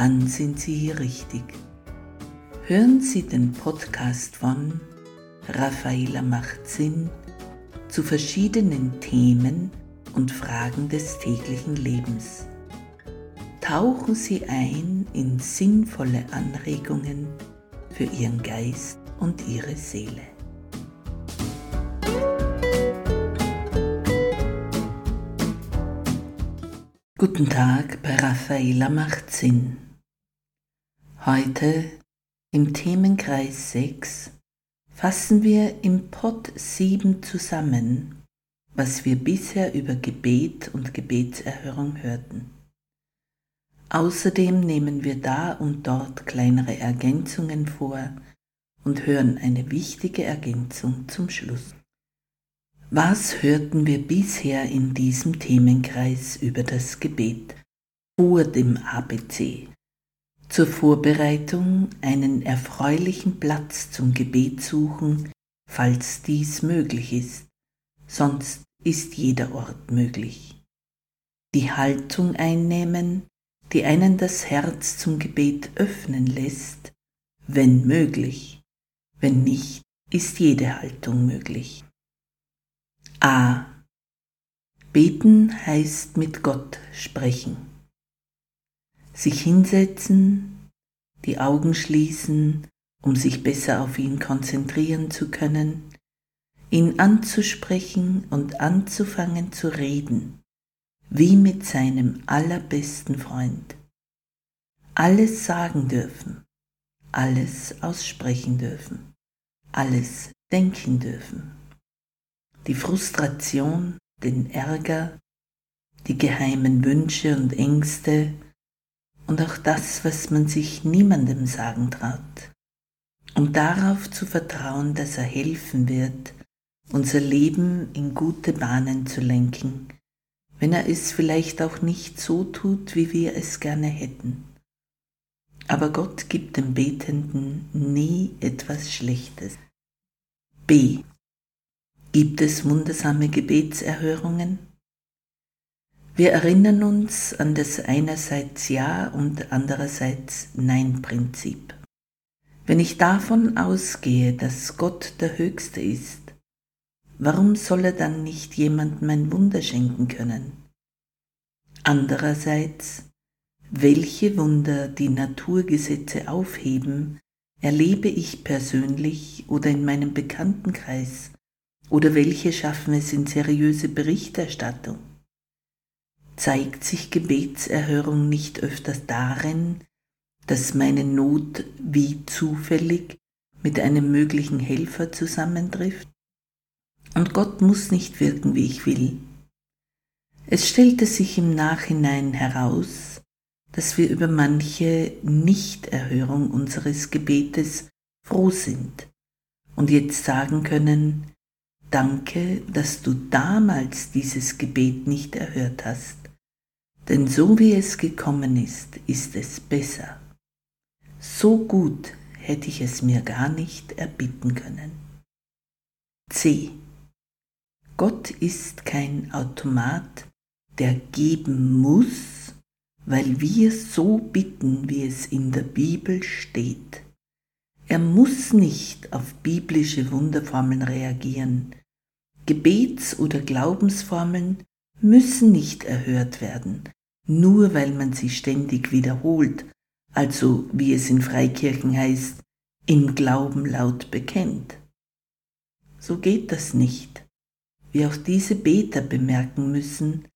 dann sind Sie hier richtig. Hören Sie den Podcast von Raffaela macht Sinn zu verschiedenen Themen und Fragen des täglichen Lebens. Tauchen Sie ein in sinnvolle Anregungen für Ihren Geist und Ihre Seele. Guten Tag bei Raffaela macht Sinn. Heute im Themenkreis 6 fassen wir im Pod 7 zusammen, was wir bisher über Gebet und Gebetserhörung hörten. Außerdem nehmen wir da und dort kleinere Ergänzungen vor und hören eine wichtige Ergänzung zum Schluss. Was hörten wir bisher in diesem Themenkreis über das Gebet vor dem ABC? Zur Vorbereitung einen erfreulichen Platz zum Gebet suchen, falls dies möglich ist, sonst ist jeder Ort möglich. Die Haltung einnehmen, die einen das Herz zum Gebet öffnen lässt, wenn möglich, wenn nicht, ist jede Haltung möglich. A. Beten heißt mit Gott sprechen. Sich hinsetzen, die Augen schließen, um sich besser auf ihn konzentrieren zu können, ihn anzusprechen und anzufangen zu reden, wie mit seinem allerbesten Freund. Alles sagen dürfen, alles aussprechen dürfen, alles denken dürfen die Frustration, den Ärger, die geheimen Wünsche und Ängste und auch das, was man sich niemandem sagen traut, um darauf zu vertrauen, dass er helfen wird, unser Leben in gute Bahnen zu lenken, wenn er es vielleicht auch nicht so tut, wie wir es gerne hätten. Aber Gott gibt dem Betenden nie etwas Schlechtes. B. Gibt es wundersame Gebetserhörungen? Wir erinnern uns an das einerseits Ja und andererseits Nein-Prinzip. Wenn ich davon ausgehe, dass Gott der Höchste ist, warum soll er dann nicht jemandem ein Wunder schenken können? Andererseits, welche Wunder die Naturgesetze aufheben, erlebe ich persönlich oder in meinem Bekanntenkreis oder welche schaffen es in seriöse Berichterstattung? Zeigt sich Gebetserhörung nicht öfters darin, dass meine Not wie zufällig mit einem möglichen Helfer zusammentrifft? Und Gott muss nicht wirken, wie ich will. Es stellte sich im Nachhinein heraus, dass wir über manche Nichterhörung unseres Gebetes froh sind und jetzt sagen können, Danke, dass du damals dieses Gebet nicht erhört hast, denn so wie es gekommen ist, ist es besser. So gut hätte ich es mir gar nicht erbitten können. C. Gott ist kein Automat, der geben muss, weil wir so bitten, wie es in der Bibel steht. Er muss nicht auf biblische Wunderformeln reagieren, Gebets- oder Glaubensformeln müssen nicht erhört werden, nur weil man sie ständig wiederholt, also wie es in Freikirchen heißt, im Glauben laut bekennt. So geht das nicht. Wir auch diese Beter bemerken müssen,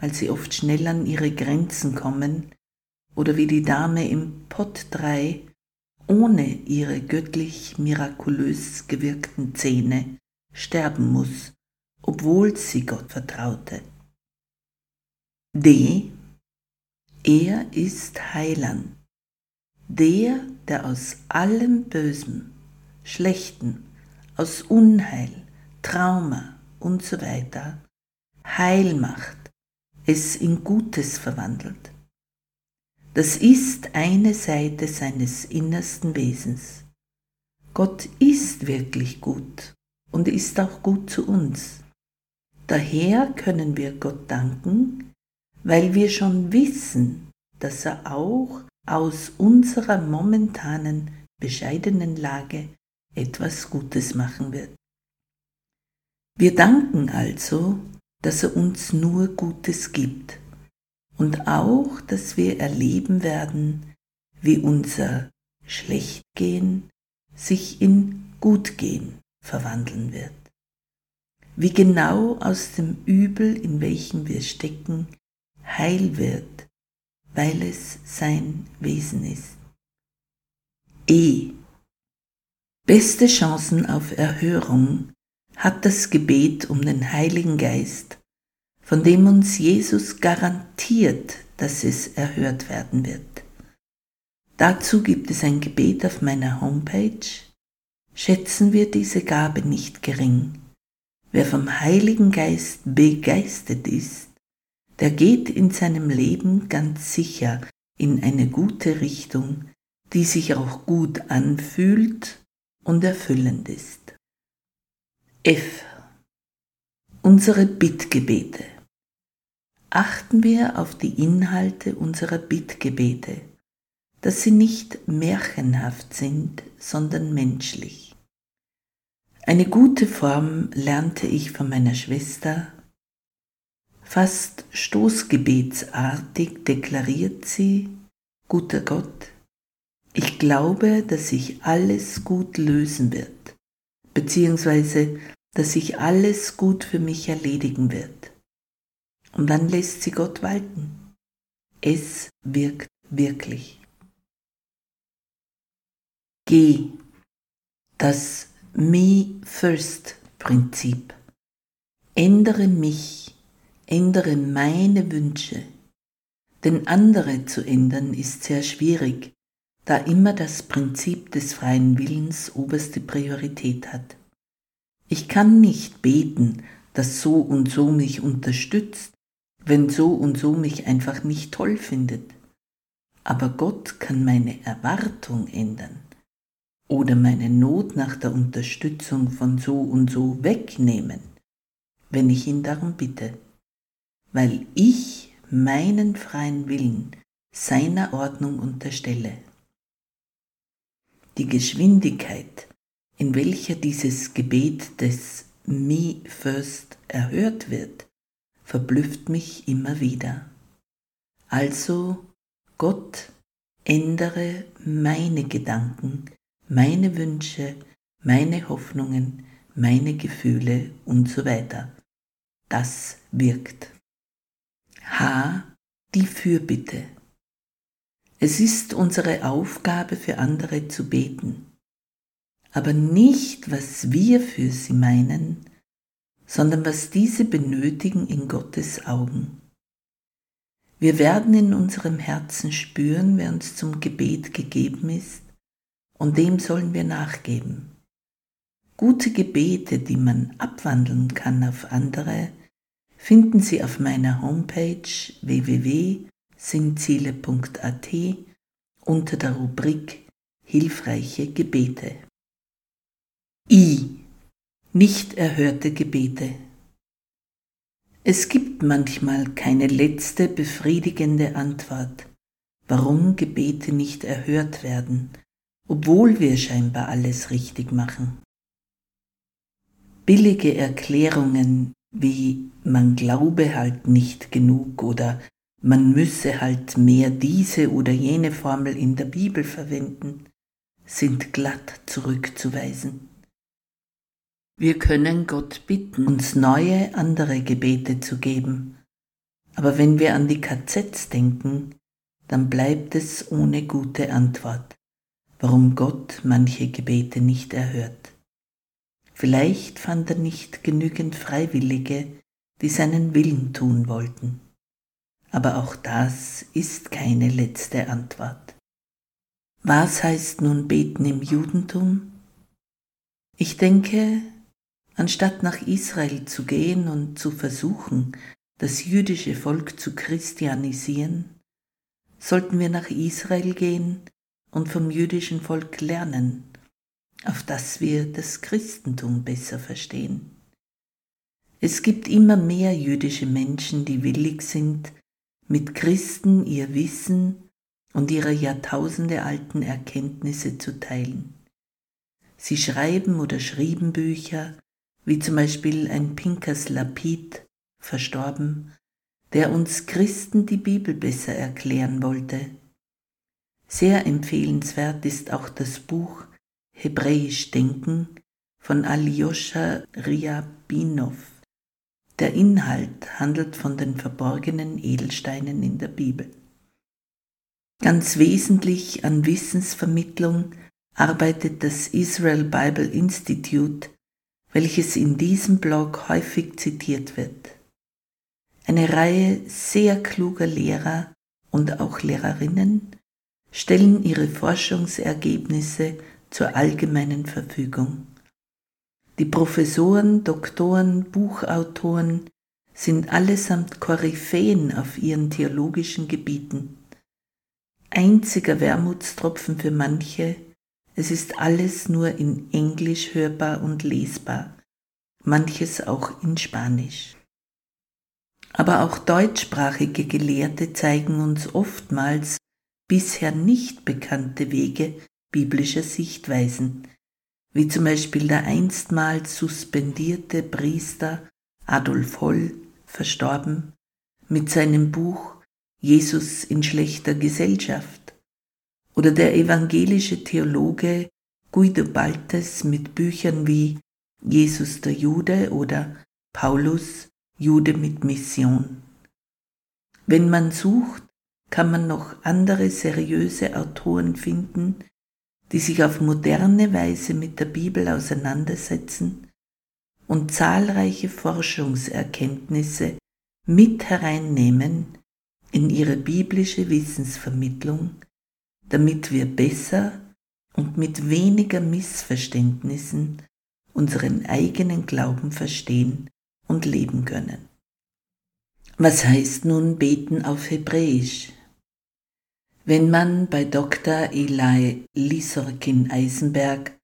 weil sie oft schnell an ihre Grenzen kommen oder wie die Dame im Pott 3 ohne ihre göttlich mirakulös gewirkten Zähne sterben muss, obwohl sie Gott vertraute. D. Er ist Heiland. der, der aus allem Bösen, Schlechten, aus Unheil, Trauma und so weiter Heil macht, es in Gutes verwandelt. Das ist eine Seite seines innersten Wesens. Gott ist wirklich gut und ist auch gut zu uns. Daher können wir Gott danken, weil wir schon wissen, dass er auch aus unserer momentanen bescheidenen Lage etwas Gutes machen wird. Wir danken also, dass er uns nur Gutes gibt und auch, dass wir erleben werden, wie unser Schlechtgehen sich in Gutgehen verwandeln wird. Wie genau aus dem Übel, in welchem wir stecken, heil wird, weil es sein Wesen ist. E. Beste Chancen auf Erhörung hat das Gebet um den Heiligen Geist, von dem uns Jesus garantiert, dass es erhört werden wird. Dazu gibt es ein Gebet auf meiner Homepage. Schätzen wir diese Gabe nicht gering. Wer vom Heiligen Geist begeistert ist, der geht in seinem Leben ganz sicher in eine gute Richtung, die sich auch gut anfühlt und erfüllend ist. F. Unsere Bittgebete. Achten wir auf die Inhalte unserer Bittgebete, dass sie nicht märchenhaft sind, sondern menschlich. Eine gute Form lernte ich von meiner Schwester. Fast stoßgebetsartig deklariert sie, guter Gott, ich glaube, dass sich alles gut lösen wird, beziehungsweise dass sich alles gut für mich erledigen wird. Und dann lässt sie Gott walten. Es wirkt wirklich. G. Das Me First Prinzip. Ändere mich, ändere meine Wünsche. Denn andere zu ändern ist sehr schwierig, da immer das Prinzip des freien Willens oberste Priorität hat. Ich kann nicht beten, dass so und so mich unterstützt, wenn so und so mich einfach nicht toll findet. Aber Gott kann meine Erwartung ändern oder meine Not nach der Unterstützung von so und so wegnehmen, wenn ich ihn darum bitte, weil ich meinen freien Willen seiner Ordnung unterstelle. Die Geschwindigkeit, in welcher dieses Gebet des Me First erhört wird, verblüfft mich immer wieder. Also, Gott, ändere meine Gedanken, meine Wünsche, meine Hoffnungen, meine Gefühle und so weiter. Das wirkt. H. Die Fürbitte. Es ist unsere Aufgabe für andere zu beten aber nicht, was wir für sie meinen, sondern was diese benötigen in Gottes Augen. Wir werden in unserem Herzen spüren, wer uns zum Gebet gegeben ist, und dem sollen wir nachgeben. Gute Gebete, die man abwandeln kann auf andere, finden Sie auf meiner Homepage www.sinnziele.at unter der Rubrik Hilfreiche Gebete. I. Nicht erhörte Gebete. Es gibt manchmal keine letzte befriedigende Antwort, warum Gebete nicht erhört werden, obwohl wir scheinbar alles richtig machen. Billige Erklärungen wie man glaube halt nicht genug oder man müsse halt mehr diese oder jene Formel in der Bibel verwenden, sind glatt zurückzuweisen. Wir können Gott bitten, uns neue, andere Gebete zu geben. Aber wenn wir an die KZs denken, dann bleibt es ohne gute Antwort, warum Gott manche Gebete nicht erhört. Vielleicht fand er nicht genügend Freiwillige, die seinen Willen tun wollten. Aber auch das ist keine letzte Antwort. Was heißt nun beten im Judentum? Ich denke, anstatt nach Israel zu gehen und zu versuchen, das jüdische Volk zu christianisieren, sollten wir nach Israel gehen und vom jüdischen Volk lernen, auf das wir das Christentum besser verstehen. Es gibt immer mehr jüdische Menschen, die willig sind, mit Christen ihr Wissen und ihre jahrtausendealten Erkenntnisse zu teilen. Sie schreiben oder schrieben Bücher, wie zum Beispiel ein Pinkas Lapid, verstorben, der uns Christen die Bibel besser erklären wollte. Sehr empfehlenswert ist auch das Buch Hebräisch Denken von Alyosha Ryabinov. Der Inhalt handelt von den verborgenen Edelsteinen in der Bibel. Ganz wesentlich an Wissensvermittlung arbeitet das Israel Bible Institute, welches in diesem Blog häufig zitiert wird. Eine Reihe sehr kluger Lehrer und auch Lehrerinnen stellen ihre Forschungsergebnisse zur allgemeinen Verfügung. Die Professoren, Doktoren, Buchautoren sind allesamt Koryphäen auf ihren theologischen Gebieten einziger Wermutstropfen für manche, es ist alles nur in Englisch hörbar und lesbar, manches auch in Spanisch. Aber auch deutschsprachige Gelehrte zeigen uns oftmals bisher nicht bekannte Wege biblischer Sichtweisen, wie zum Beispiel der einstmals suspendierte Priester Adolf Holl, verstorben, mit seinem Buch Jesus in schlechter Gesellschaft oder der evangelische Theologe Guido Baltes mit Büchern wie Jesus der Jude oder Paulus Jude mit Mission. Wenn man sucht, kann man noch andere seriöse Autoren finden, die sich auf moderne Weise mit der Bibel auseinandersetzen und zahlreiche Forschungserkenntnisse mit hereinnehmen in ihre biblische Wissensvermittlung, damit wir besser und mit weniger Missverständnissen unseren eigenen Glauben verstehen und leben können. Was heißt nun beten auf Hebräisch? Wenn man bei Dr. Eli Lisorkin Eisenberg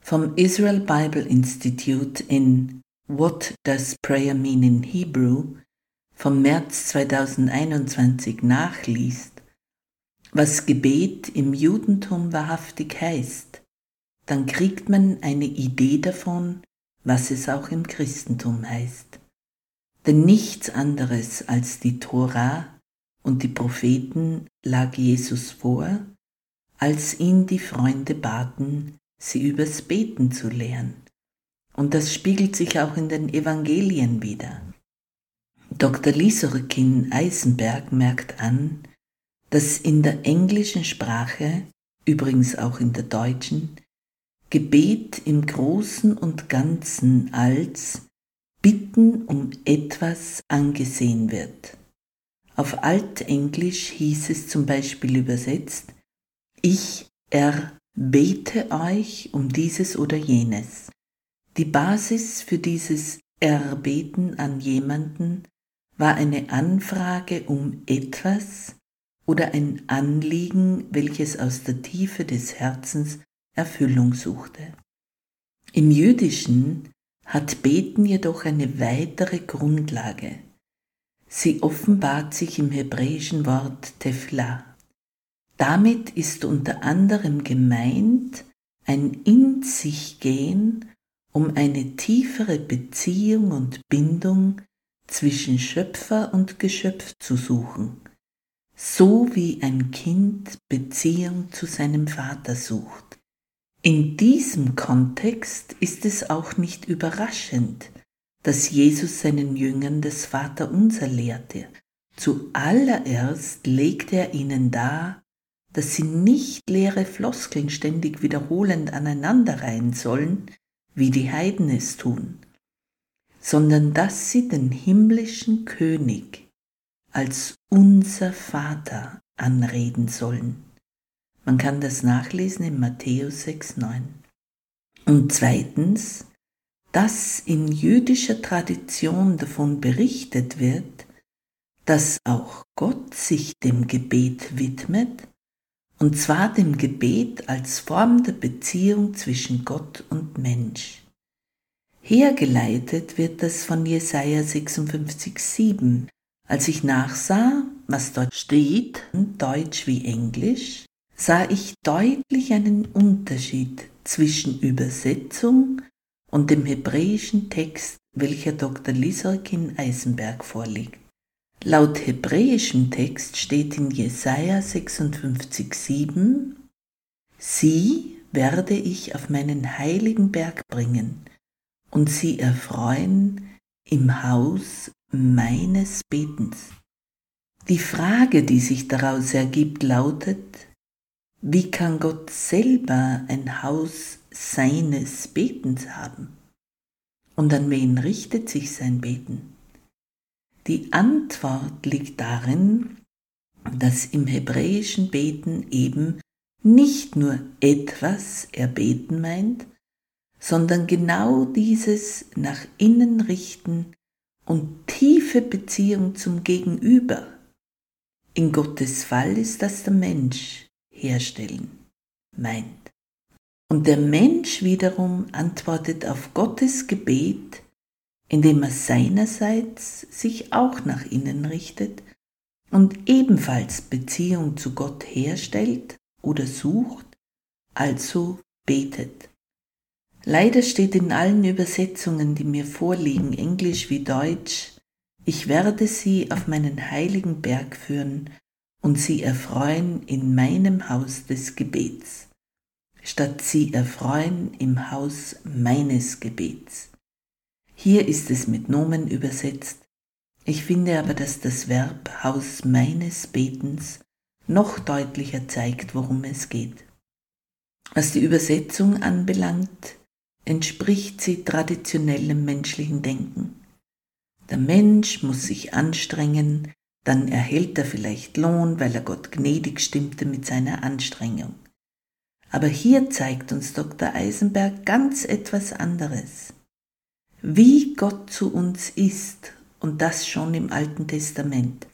vom Israel Bible Institute in What Does Prayer Mean in Hebrew vom März 2021 nachliest, was Gebet im Judentum wahrhaftig heißt, dann kriegt man eine Idee davon, was es auch im Christentum heißt. Denn nichts anderes als die Tora und die Propheten lag Jesus vor, als ihn die Freunde baten, sie übers Beten zu lehren. Und das spiegelt sich auch in den Evangelien wieder. Dr. Lieserkin Eisenberg merkt an, dass in der englischen Sprache, übrigens auch in der deutschen, Gebet im Großen und Ganzen als Bitten um etwas angesehen wird. Auf Altenglisch hieß es zum Beispiel übersetzt, ich erbete euch um dieses oder jenes. Die Basis für dieses Erbeten an jemanden war eine Anfrage um etwas oder ein Anliegen, welches aus der Tiefe des Herzens Erfüllung suchte. Im Jüdischen hat Beten jedoch eine weitere Grundlage. Sie offenbart sich im hebräischen Wort Tefla. Damit ist unter anderem gemeint ein In sich gehen, um eine tiefere Beziehung und Bindung zwischen Schöpfer und Geschöpf zu suchen, so wie ein Kind Beziehung zu seinem Vater sucht. In diesem Kontext ist es auch nicht überraschend, dass Jesus seinen Jüngern das Vaterunser lehrte. Zuallererst legte er ihnen dar, dass sie nicht leere Floskeln ständig wiederholend aneinanderreihen sollen, wie die Heiden es tun, sondern dass sie den himmlischen König als unser Vater anreden sollen. Man kann das nachlesen in Matthäus 6,9. Und zweitens, dass in jüdischer Tradition davon berichtet wird, dass auch Gott sich dem Gebet widmet, und zwar dem Gebet als Form der Beziehung zwischen Gott und Mensch. Hergeleitet wird das von Jesaja 56,7. Als ich nachsah, was dort steht, Deutsch wie Englisch, sah ich deutlich einen Unterschied zwischen Übersetzung und dem hebräischen Text, welcher Dr. Lisorkin Eisenberg vorliegt. Laut hebräischem Text steht in Jesaja 56,7: Sie werde ich auf meinen heiligen Berg bringen und sie erfreuen im Haus meines Betens. Die Frage, die sich daraus ergibt, lautet, wie kann Gott selber ein Haus seines Betens haben? Und an wen richtet sich sein Beten? Die Antwort liegt darin, dass im hebräischen Beten eben nicht nur etwas erbeten meint, sondern genau dieses nach innen richten und tiefe Beziehung zum Gegenüber. In Gottes Fall ist das der Mensch herstellen meint. Und der Mensch wiederum antwortet auf Gottes Gebet indem er seinerseits sich auch nach innen richtet und ebenfalls Beziehung zu Gott herstellt oder sucht, also betet. Leider steht in allen Übersetzungen, die mir vorliegen, Englisch wie Deutsch, ich werde sie auf meinen heiligen Berg führen und sie erfreuen in meinem Haus des Gebets, statt sie erfreuen im Haus meines Gebets. Hier ist es mit Nomen übersetzt. Ich finde aber, dass das Verb Haus meines Betens noch deutlicher zeigt, worum es geht. Was die Übersetzung anbelangt, entspricht sie traditionellem menschlichen Denken. Der Mensch muss sich anstrengen, dann erhält er vielleicht Lohn, weil er Gott gnädig stimmte mit seiner Anstrengung. Aber hier zeigt uns Dr. Eisenberg ganz etwas anderes wie Gott zu uns ist, und das schon im Alten Testament.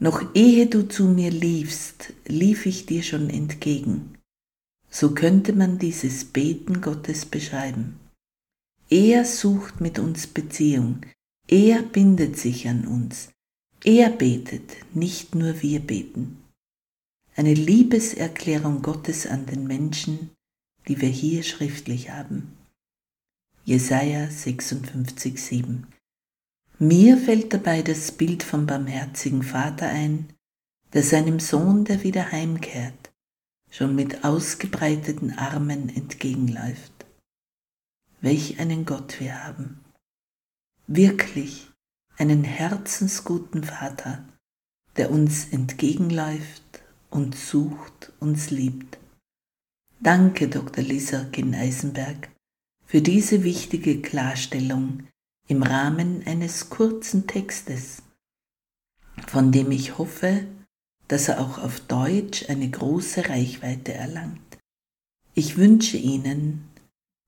Noch ehe du zu mir liefst, lief ich dir schon entgegen. So könnte man dieses Beten Gottes beschreiben. Er sucht mit uns Beziehung, er bindet sich an uns, er betet, nicht nur wir beten. Eine Liebeserklärung Gottes an den Menschen, die wir hier schriftlich haben. Jesaja 56, 7. Mir fällt dabei das Bild vom barmherzigen Vater ein, der seinem Sohn, der wieder heimkehrt, schon mit ausgebreiteten Armen entgegenläuft. Welch einen Gott wir haben. Wirklich einen herzensguten Vater, der uns entgegenläuft und sucht, uns liebt. Danke, Dr. Lisa Ginn-Eisenberg, für diese wichtige Klarstellung im Rahmen eines kurzen Textes, von dem ich hoffe, dass er auch auf Deutsch eine große Reichweite erlangt. Ich wünsche Ihnen,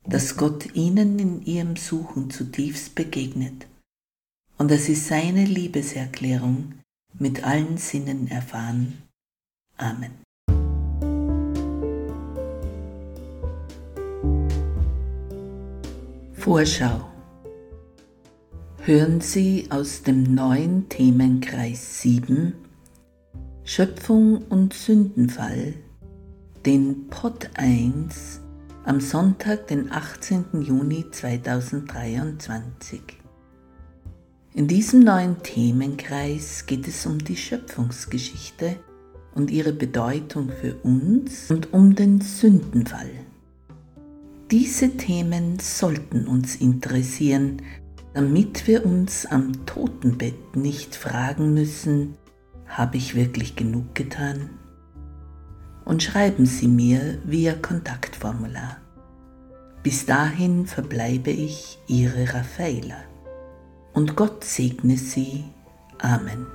dass Gott Ihnen in Ihrem Suchen zutiefst begegnet und dass Sie seine Liebeserklärung mit allen Sinnen erfahren. Amen. Vorschau. Hören Sie aus dem neuen Themenkreis 7 Schöpfung und Sündenfall den Pod 1 am Sonntag, den 18. Juni 2023. In diesem neuen Themenkreis geht es um die Schöpfungsgeschichte und ihre Bedeutung für uns und um den Sündenfall. Diese Themen sollten uns interessieren, damit wir uns am Totenbett nicht fragen müssen, habe ich wirklich genug getan? Und schreiben Sie mir via Kontaktformular. Bis dahin verbleibe ich Ihre Raffaela. Und Gott segne Sie. Amen.